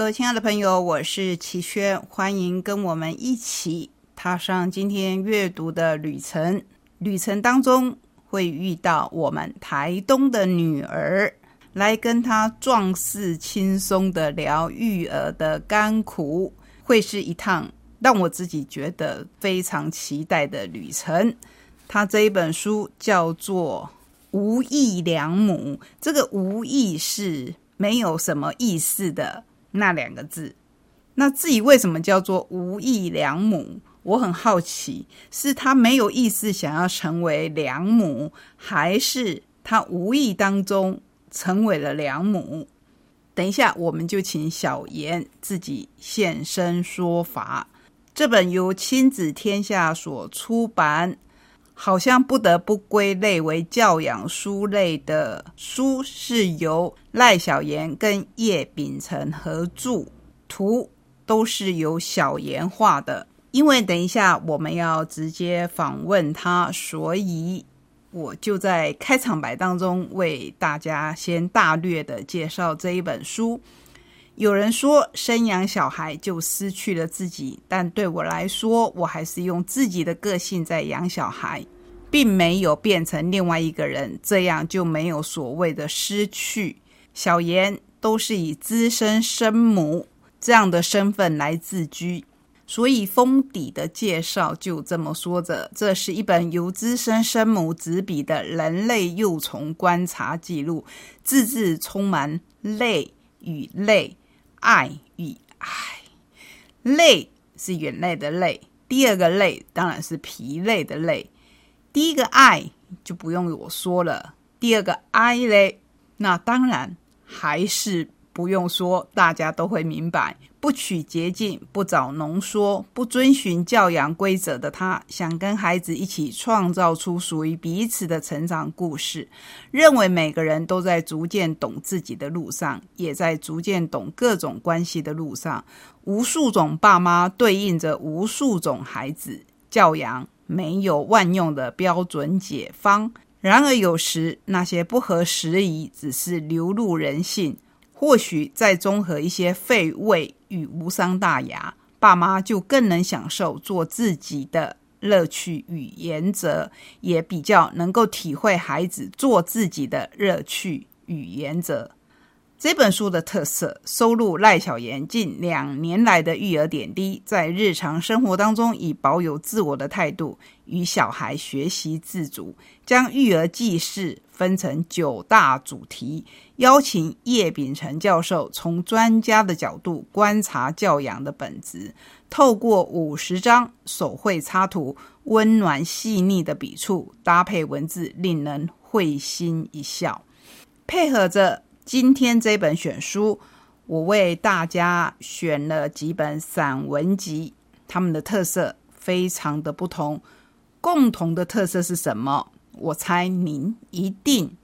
各位亲爱的朋友，我是齐轩，欢迎跟我们一起踏上今天阅读的旅程。旅程当中会遇到我们台东的女儿，来跟她壮士轻松的聊育儿的甘苦，会是一趟让我自己觉得非常期待的旅程。她这一本书叫做《无意良母》，这个“无意”是没有什么意思的。那两个字，那自己为什么叫做无意良母，我很好奇，是他没有意识想要成为良母，还是他无意当中成为了良母？等一下，我们就请小妍自己现身说法。这本由亲子天下所出版，好像不得不归类为教养书类的书，是由。赖小妍跟叶秉成合著，图都是由小妍画的。因为等一下我们要直接访问他，所以我就在开场白当中为大家先大略的介绍这一本书。有人说生养小孩就失去了自己，但对我来说，我还是用自己的个性在养小孩，并没有变成另外一个人，这样就没有所谓的失去。小妍都是以资深生母这样的身份来自居，所以封底的介绍就这么说着：这是一本由资深生母执笔的人类幼虫观察记录，字字充满泪与泪，爱与爱。泪是眼泪的泪，第二个泪当然是疲累的累，第一个爱就不用我说了，第二个爱嘞，那当然。还是不用说，大家都会明白。不取捷径，不找浓缩，不遵循教养规则的他，想跟孩子一起创造出属于彼此的成长故事。认为每个人都在逐渐懂自己的路上，也在逐渐懂各种关系的路上。无数种爸妈对应着无数种孩子，教养没有万用的标准解方。然而，有时那些不合时宜，只是流露人性。或许再综合一些废味与无伤大雅，爸妈就更能享受做自己的乐趣与原则，也比较能够体会孩子做自己的乐趣与原则。这本书的特色收录赖小妍近两年来的育儿点滴，在日常生活当中以保有自我的态度与小孩学习自主，将育儿记事分成九大主题，邀请叶秉成教授从专家的角度观察教养的本质，透过五十张手绘插图，温暖细腻的笔触搭配文字，令人会心一笑，配合着。今天这本选书，我为大家选了几本散文集，他们的特色非常的不同。共同的特色是什么？我猜您一定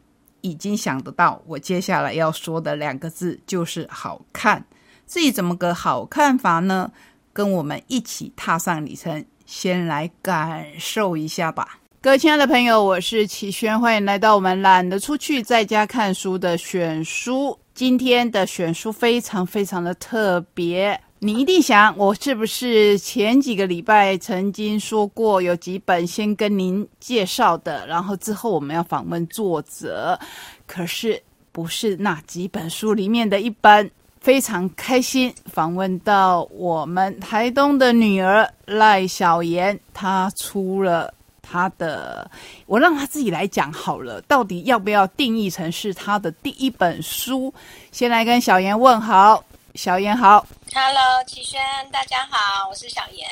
已经想得到。我接下来要说的两个字就是好看。至于怎么个好看法呢？跟我们一起踏上旅程，先来感受一下吧。各位亲爱的朋友，我是齐轩，欢迎来到我们懒得出去在家看书的选书。今天的选书非常非常的特别，你一定想，我是不是前几个礼拜曾经说过有几本先跟您介绍的，然后之后我们要访问作者，可是不是那几本书里面的一本。非常开心访问到我们台东的女儿赖小妍，她出了。他的，我让他自己来讲好了。到底要不要定义成是他的第一本书？先来跟小妍问好，小妍好，Hello，齐轩，大家好，我是小妍。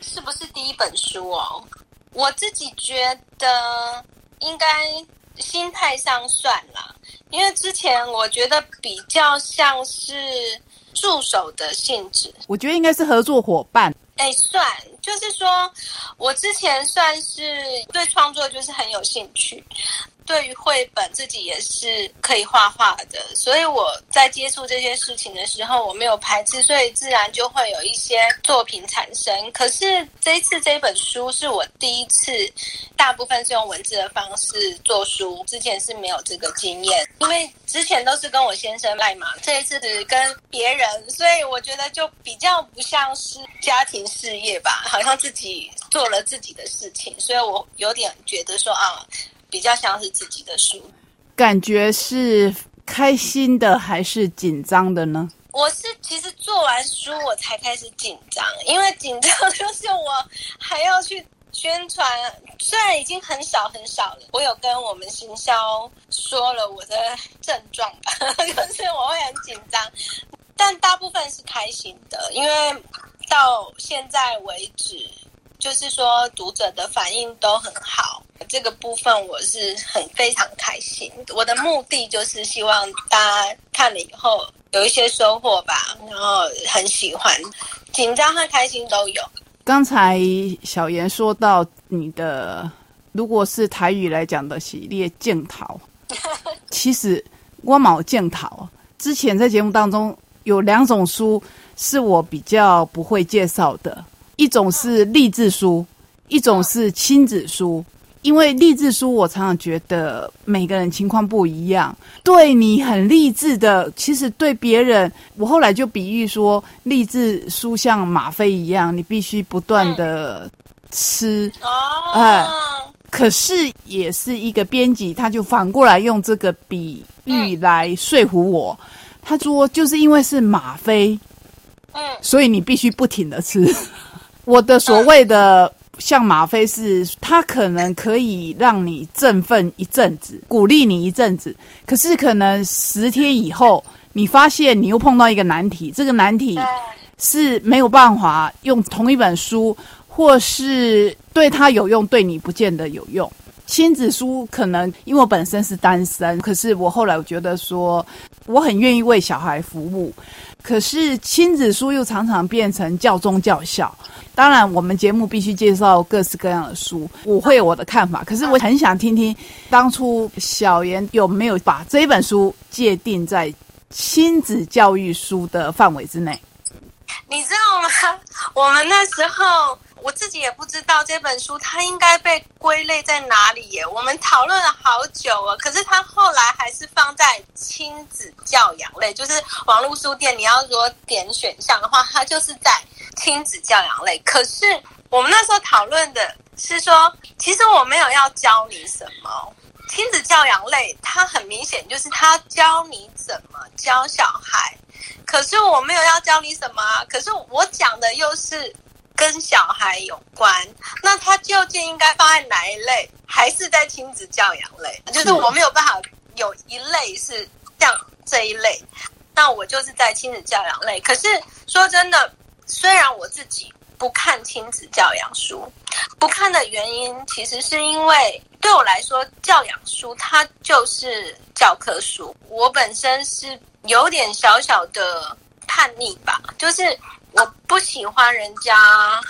是不是第一本书哦？我自己觉得应该心态上算了，因为之前我觉得比较像是助手的性质，我觉得应该是合作伙伴。哎，算，就是说，我之前算是对创作就是很有兴趣，对于绘本自己也是可以画画的，所以我在接触这些事情的时候，我没有排斥，所以自然就会有一些作品产生。可是这一次这本书是我第一次，大部分是用文字的方式做书，之前是没有这个经验，因为之前都是跟我先生卖嘛，这一次是跟别人，所以我觉得就比较不像是家庭事业吧，好像自己做了自己的事情，所以我有点觉得说啊。比较像是自己的书，感觉是开心的还是紧张的呢？我是其实做完书我才开始紧张，因为紧张就是我还要去宣传，虽然已经很少很少了。我有跟我们行销说了我的症状吧，就是我会很紧张，但大部分是开心的，因为到现在为止。就是说，读者的反应都很好，这个部分我是很非常开心。我的目的就是希望大家看了以后有一些收获吧，然后很喜欢，紧张和开心都有。刚才小严说到你的，如果是台语来讲的系列《剑桃》，其实我冇剑桃。之前在节目当中有两种书是我比较不会介绍的。一种是励志书，一种是亲子书。因为励志书，我常常觉得每个人情况不一样。对你很励志的，其实对别人，我后来就比喻说，励志书像吗啡一样，你必须不断的吃。哦，哎，可是也是一个编辑，他就反过来用这个比喻来说服我。他说，就是因为是吗啡，嗯，所以你必须不停的吃。我的所谓的像吗啡是，它可能可以让你振奋一阵子，鼓励你一阵子。可是可能十天以后，你发现你又碰到一个难题，这个难题是没有办法用同一本书，或是对它有用，对你不见得有用。亲子书可能因为我本身是单身，可是我后来我觉得说，我很愿意为小孩服务。可是亲子书又常常变成教中教校。当然，我们节目必须介绍各式各样的书，我会有我的看法。可是我很想听听，当初小严有没有把这本书界定在亲子教育书的范围之内？你知道吗？我们那时候我自己也不知道这本书它应该被归类在哪里耶。我们讨论了好久啊，可是它后来还是放在亲子教养类，就是网络书店你要说点选项的话，它就是在。亲子教养类，可是我们那时候讨论的是说，其实我没有要教你什么。亲子教养类，它很明显就是他教你怎么教小孩，可是我没有要教你什么啊。可是我讲的又是跟小孩有关，那它究竟应该放在哪一类？还是在亲子教养类？就是我没有办法有一类是像这一类，那我就是在亲子教养类。可是说真的。虽然我自己不看亲子教养书，不看的原因其实是因为对我来说，教养书它就是教科书。我本身是有点小小的叛逆吧，就是我不喜欢人家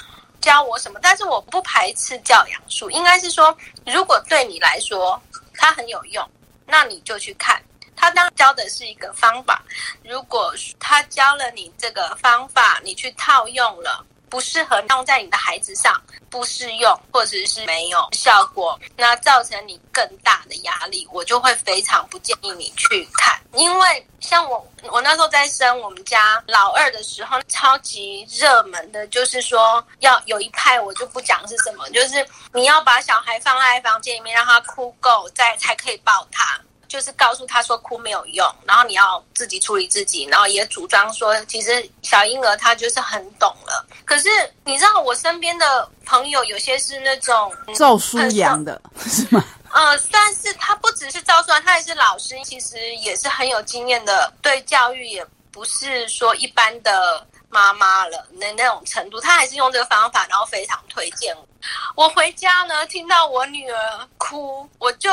教我什么，但是我不排斥教养术。应该是说，如果对你来说它很有用，那你就去看。他当教的是一个方法，如果他教了你这个方法，你去套用了，不适合用在你的孩子上，不适用或者是没有效果，那造成你更大的压力，我就会非常不建议你去看。因为像我，我那时候在生我们家老二的时候，超级热门的就是说要有一派，我就不讲是什么，就是你要把小孩放在房间里面，让他哭够，再才可以抱他。就是告诉他说哭没有用，然后你要自己处理自己，然后也主张说，其实小婴儿他就是很懂了。可是你知道，我身边的朋友有些是那种照书养的，是吗？呃，但是他不只是照书他也是老师，其实也是很有经验的，对教育也不是说一般的妈妈了那那种程度，他还是用这个方法，然后非常推荐我我回家呢，听到我女儿哭，我就。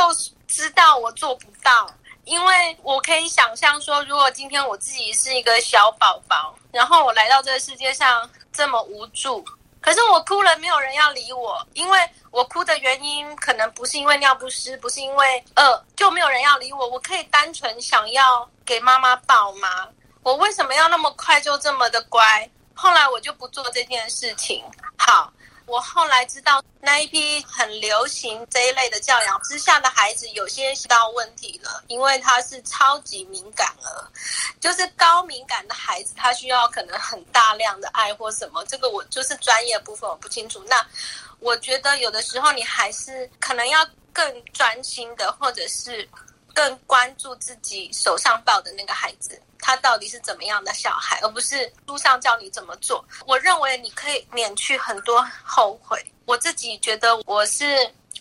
知道我做不到，因为我可以想象说，如果今天我自己是一个小宝宝，然后我来到这个世界上这么无助，可是我哭了，没有人要理我，因为我哭的原因可能不是因为尿不湿，不是因为饿，就没有人要理我。我可以单纯想要给妈妈抱吗？我为什么要那么快就这么的乖？后来我就不做这件事情。好。我后来知道那一批很流行这一类的教养之下的孩子，有些遇到问题了，因为他是超级敏感了，就是高敏感的孩子，他需要可能很大量的爱或什么。这个我就是专业部分我不清楚。那我觉得有的时候你还是可能要更专心的，或者是更关注自己手上抱的那个孩子。他到底是怎么样的小孩，而不是书上教你怎么做。我认为你可以免去很多后悔。我自己觉得我是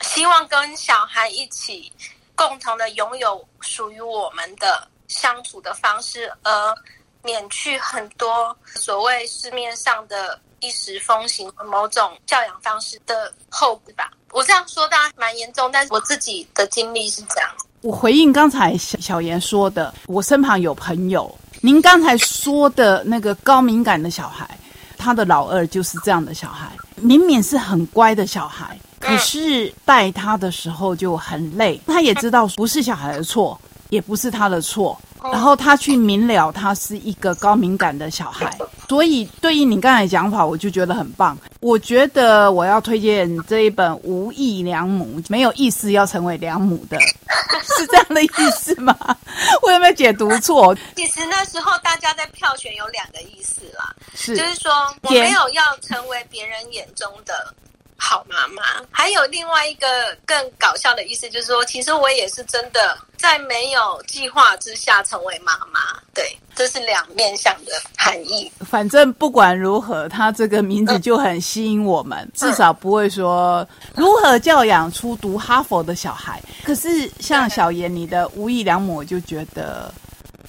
希望跟小孩一起共同的拥有属于我们的相处的方式，而免去很多所谓市面上的一时风行某种教养方式的后果吧。我这样说当然蛮严重，但是我自己的经历是这样。我回应刚才小小严说的，我身旁有朋友，您刚才说的那个高敏感的小孩，他的老二就是这样的小孩，明明是很乖的小孩，可是带他的时候就很累，他也知道不是小孩的错，也不是他的错。然后他去明了，他是一个高敏感的小孩，所以对于你刚才讲法，我就觉得很棒。我觉得我要推荐这一本《无意良母》，没有意思要成为良母的，是这样的意思吗？我有没有解读错？其实那时候大家在票选有两个意思啦，是就是说我没有要成为别人眼中的。好妈妈，还有另外一个更搞笑的意思，就是说，其实我也是真的在没有计划之下成为妈妈。对，这是两面向的含义。反正不管如何，他这个名字就很吸引我们，至少不会说如何教养出读哈佛的小孩。可是像小严，你的无意良母，就觉得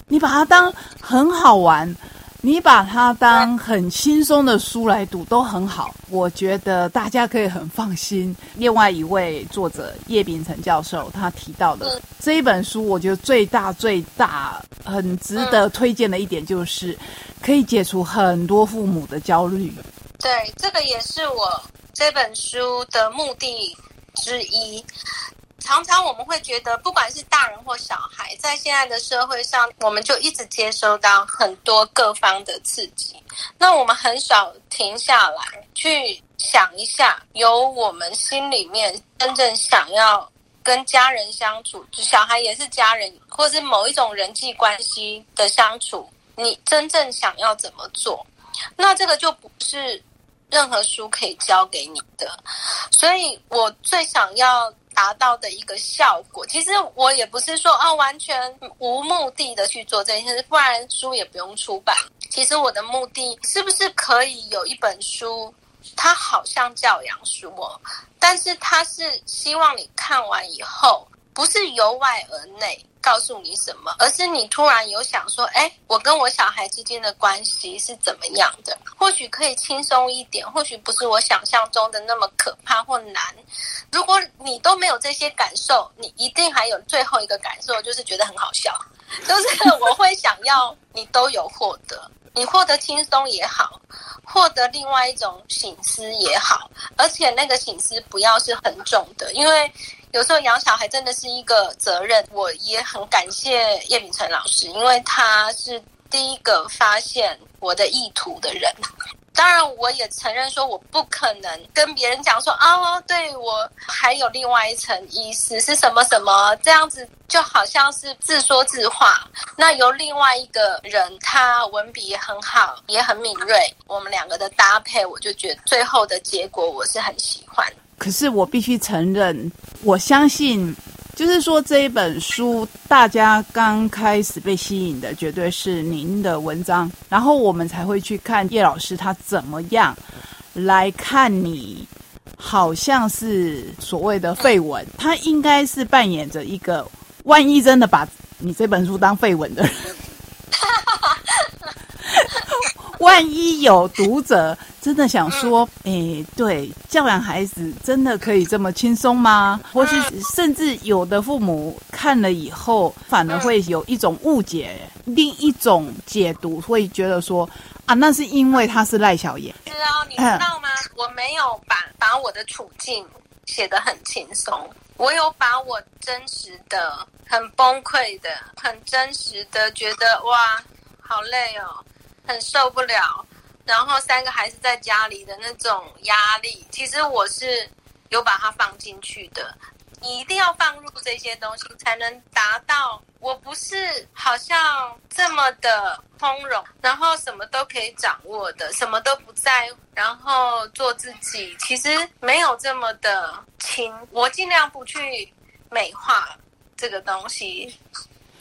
你把它当很好玩。你把它当很轻松的书来读都很好，我觉得大家可以很放心。另外一位作者叶秉成教授他提到的这一本书，我觉得最大最大很值得推荐的一点就是，可以解除很多父母的焦虑。对，这个也是我这本书的目的之一。常常我们会觉得，不管是大人或小孩，在现在的社会上，我们就一直接收到很多各方的刺激，那我们很少停下来去想一下，由我们心里面真正想要跟家人相处，小孩也是家人，或是某一种人际关系的相处，你真正想要怎么做？那这个就不是任何书可以教给你的，所以我最想要。达到的一个效果，其实我也不是说哦，完全无目的的去做这件事，不然书也不用出版。其实我的目的是不是可以有一本书，它好像教养书哦，但是它是希望你看完以后，不是由外而内。告诉你什么，而是你突然有想说，哎，我跟我小孩之间的关系是怎么样的？或许可以轻松一点，或许不是我想象中的那么可怕或难。如果你都没有这些感受，你一定还有最后一个感受，就是觉得很好笑。就是我会想要你都有获得，你获得轻松也好，获得另外一种醒思也好，而且那个醒思不要是很重的，因为。有时候养小孩真的是一个责任，我也很感谢叶秉辰老师，因为他是第一个发现我的意图的人。当然，我也承认说我不可能跟别人讲说啊，对我还有另外一层意思是什么什么这样子，就好像是自说自话。那由另外一个人，他文笔也很好，也很敏锐，我们两个的搭配，我就觉得最后的结果我是很喜欢。可是我必须承认，我相信，就是说这一本书，大家刚开始被吸引的，绝对是您的文章，然后我们才会去看叶老师他怎么样来看你，好像是所谓的废文，他应该是扮演着一个，万一真的把你这本书当废文的人。万一有读者真的想说，哎，对，教养孩子真的可以这么轻松吗？或是甚至有的父母看了以后，反而会有一种误解，另一种解读，会觉得说啊，那是因为他是赖小妍。是哦，你知道吗？我没有把把我的处境写得很轻松，我有把我真实的、很崩溃的、很真实的，觉得哇，好累哦，很受不了。然后三个孩子在家里的那种压力，其实我是有把它放进去的。你一定要放入这些东西，才能达到。我不是好像这么的通融，然后什么都可以掌握的，什么都不在乎，然后做自己。其实没有这么的轻。我尽量不去美化这个东西，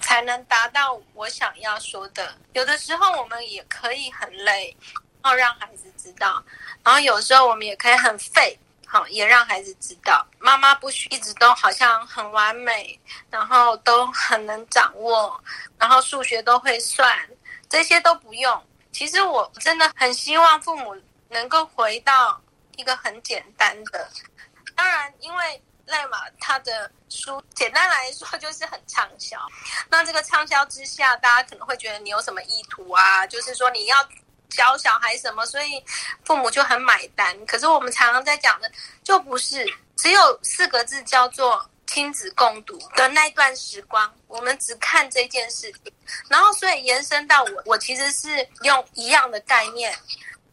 才能达到我想要说的。有的时候我们也可以很累，要让孩子知道。然后有时候我们也可以很废。好，也让孩子知道，妈妈不许一直都好像很完美，然后都很能掌握，然后数学都会算，这些都不用。其实我真的很希望父母能够回到一个很简单的。当然，因为赖马他的书，简单来说就是很畅销。那这个畅销之下，大家可能会觉得你有什么意图啊？就是说你要。教小孩什么，所以父母就很买单。可是我们常常在讲的，就不是只有四个字叫做亲子共读的那段时光，我们只看这件事情。然后，所以延伸到我，我其实是用一样的概念，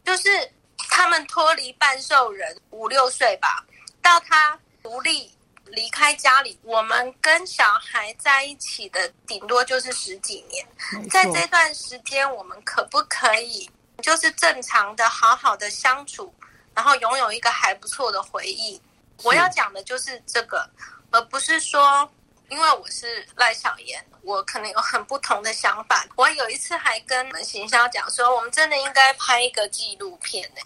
就是他们脱离半兽人五六岁吧，到他独立离开家里，我们跟小孩在一起的顶多就是十几年。在这段时间，我们可不可以？就是正常的、好好的相处，然后拥有一个还不错的回忆。我要讲的就是这个，而不是说，因为我是赖小妍，我可能有很不同的想法。我有一次还跟我们行销讲说，我们真的应该拍一个纪录片呢，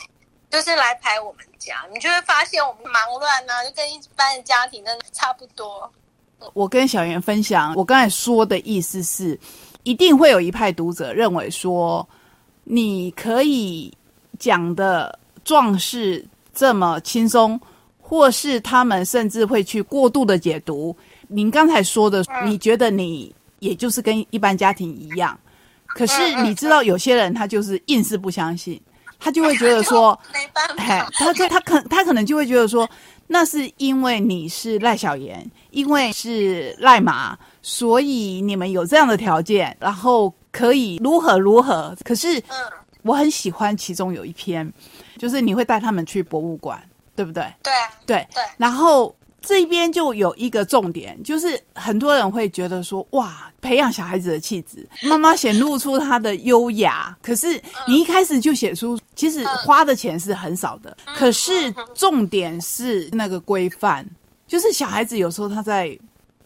就是来拍我们家，你就会发现我们忙乱呢，就跟一般的家庭真的差不多。我跟小妍分享，我刚才说的意思是，一定会有一派读者认为说。你可以讲的壮士这么轻松，或是他们甚至会去过度的解读。您刚才说的，你觉得你也就是跟一般家庭一样，可是你知道有些人他就是硬是不相信，他就会觉得说，没办法，他他他可他可能就会觉得说，那是因为你是赖小妍，因为是赖马，所以你们有这样的条件，然后。可以如何如何？可是，我很喜欢其中有一篇，就是你会带他们去博物馆，对不对？对对对。然后这边就有一个重点，就是很多人会觉得说，哇，培养小孩子的气质，妈妈显露出她的优雅。可是你一开始就写出，其实花的钱是很少的。可是重点是那个规范，就是小孩子有时候他在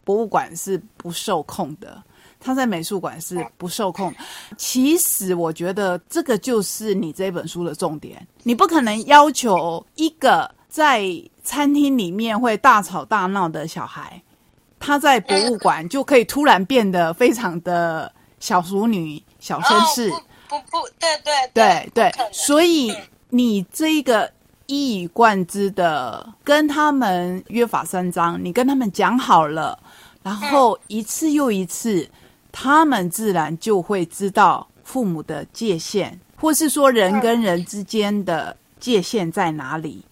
博物馆是不受控的。他在美术馆是不受控。其实我觉得这个就是你这本书的重点。你不可能要求一个在餐厅里面会大吵大闹的小孩，他在博物馆就可以突然变得非常的小淑女、小绅士。不不，对对对对。所以你这一个一以贯之的跟他们约法三章，你跟他们讲好了，然后一次又一次。他们自然就会知道父母的界限，或是说人跟人之间的界限在哪里。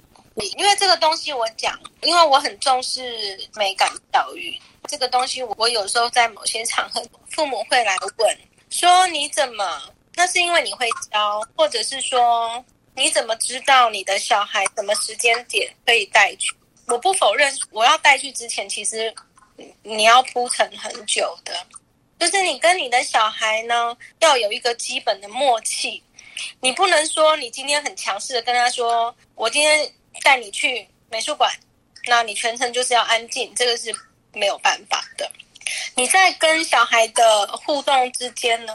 因为这个东西，我讲，因为我很重视美感教育。这个东西，我有时候在某些场合，父母会来问说：“你怎么？那是因为你会教，或者是说你怎么知道你的小孩什么时间点可以带去？”我不否认，我要带去之前，其实你要铺陈很久的。就是你跟你的小孩呢，要有一个基本的默契。你不能说你今天很强势的跟他说：“我今天带你去美术馆，那你全程就是要安静。”这个是没有办法的。你在跟小孩的互动之间呢，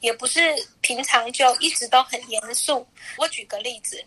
也不是平常就一直都很严肃。我举个例子，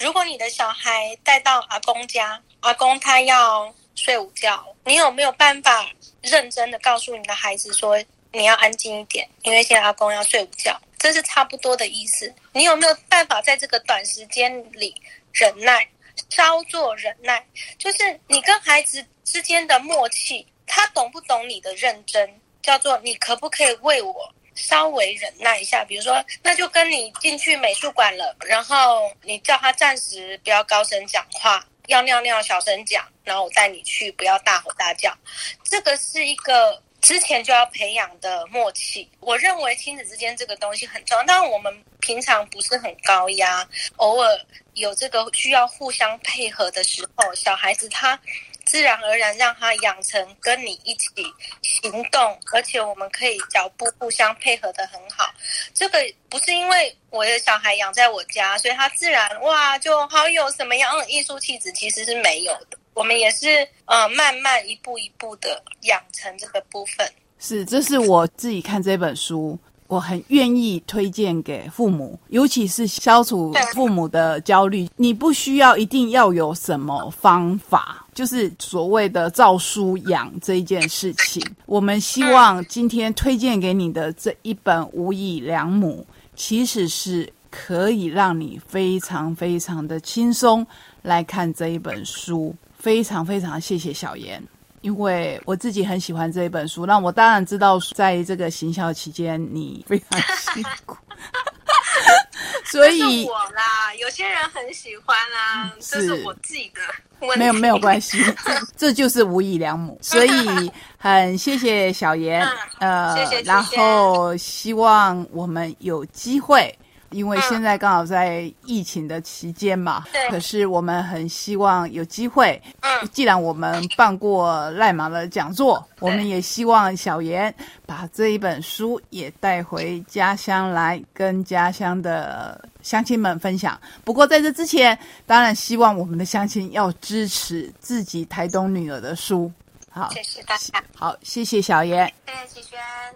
如果你的小孩带到阿公家，阿公他要睡午觉，你有没有办法认真的告诉你的孩子说？你要安静一点，因为现在阿公要睡午觉，这是差不多的意思。你有没有办法在这个短时间里忍耐，稍作忍耐？就是你跟孩子之间的默契，他懂不懂你的认真？叫做你可不可以为我稍微忍耐一下？比如说，那就跟你进去美术馆了，然后你叫他暂时不要高声讲话，要尿尿小声讲，然后我带你去，不要大吼大叫。这个是一个之前就要培养的默契。我认为亲子之间这个东西很重要，但我们平常不是很高压，偶尔有这个需要互相配合的时候，小孩子他。自然而然让他养成跟你一起行动，而且我们可以脚步互相配合的很好。这个不是因为我的小孩养在我家，所以他自然哇就好有什么样的艺术气质，其实是没有的。我们也是呃慢慢一步一步的养成这个部分。是，这是我自己看这本书。我很愿意推荐给父母，尤其是消除父母的焦虑。你不需要一定要有什么方法，就是所谓的照书养这一件事情。我们希望今天推荐给你的这一本《无以良母》，其实是可以让你非常非常的轻松来看这一本书。非常非常谢谢小严。因为我自己很喜欢这一本书，那我当然知道，在这个行销期间你非常辛苦，所以我啦，有些人很喜欢啦，这是我自己的，没有没有关系，这就是无以良母，所以很谢谢小严，呃，然后希望我们有机会。因为现在刚好在疫情的期间嘛，对。可是我们很希望有机会，嗯，既然我们办过赖马的讲座，我们也希望小严把这一本书也带回家乡来，跟家乡的乡亲们分享。不过在这之前，当然希望我们的乡亲要支持自己台东女儿的书。好，谢谢大家。好，谢谢小严。谢谢齐轩。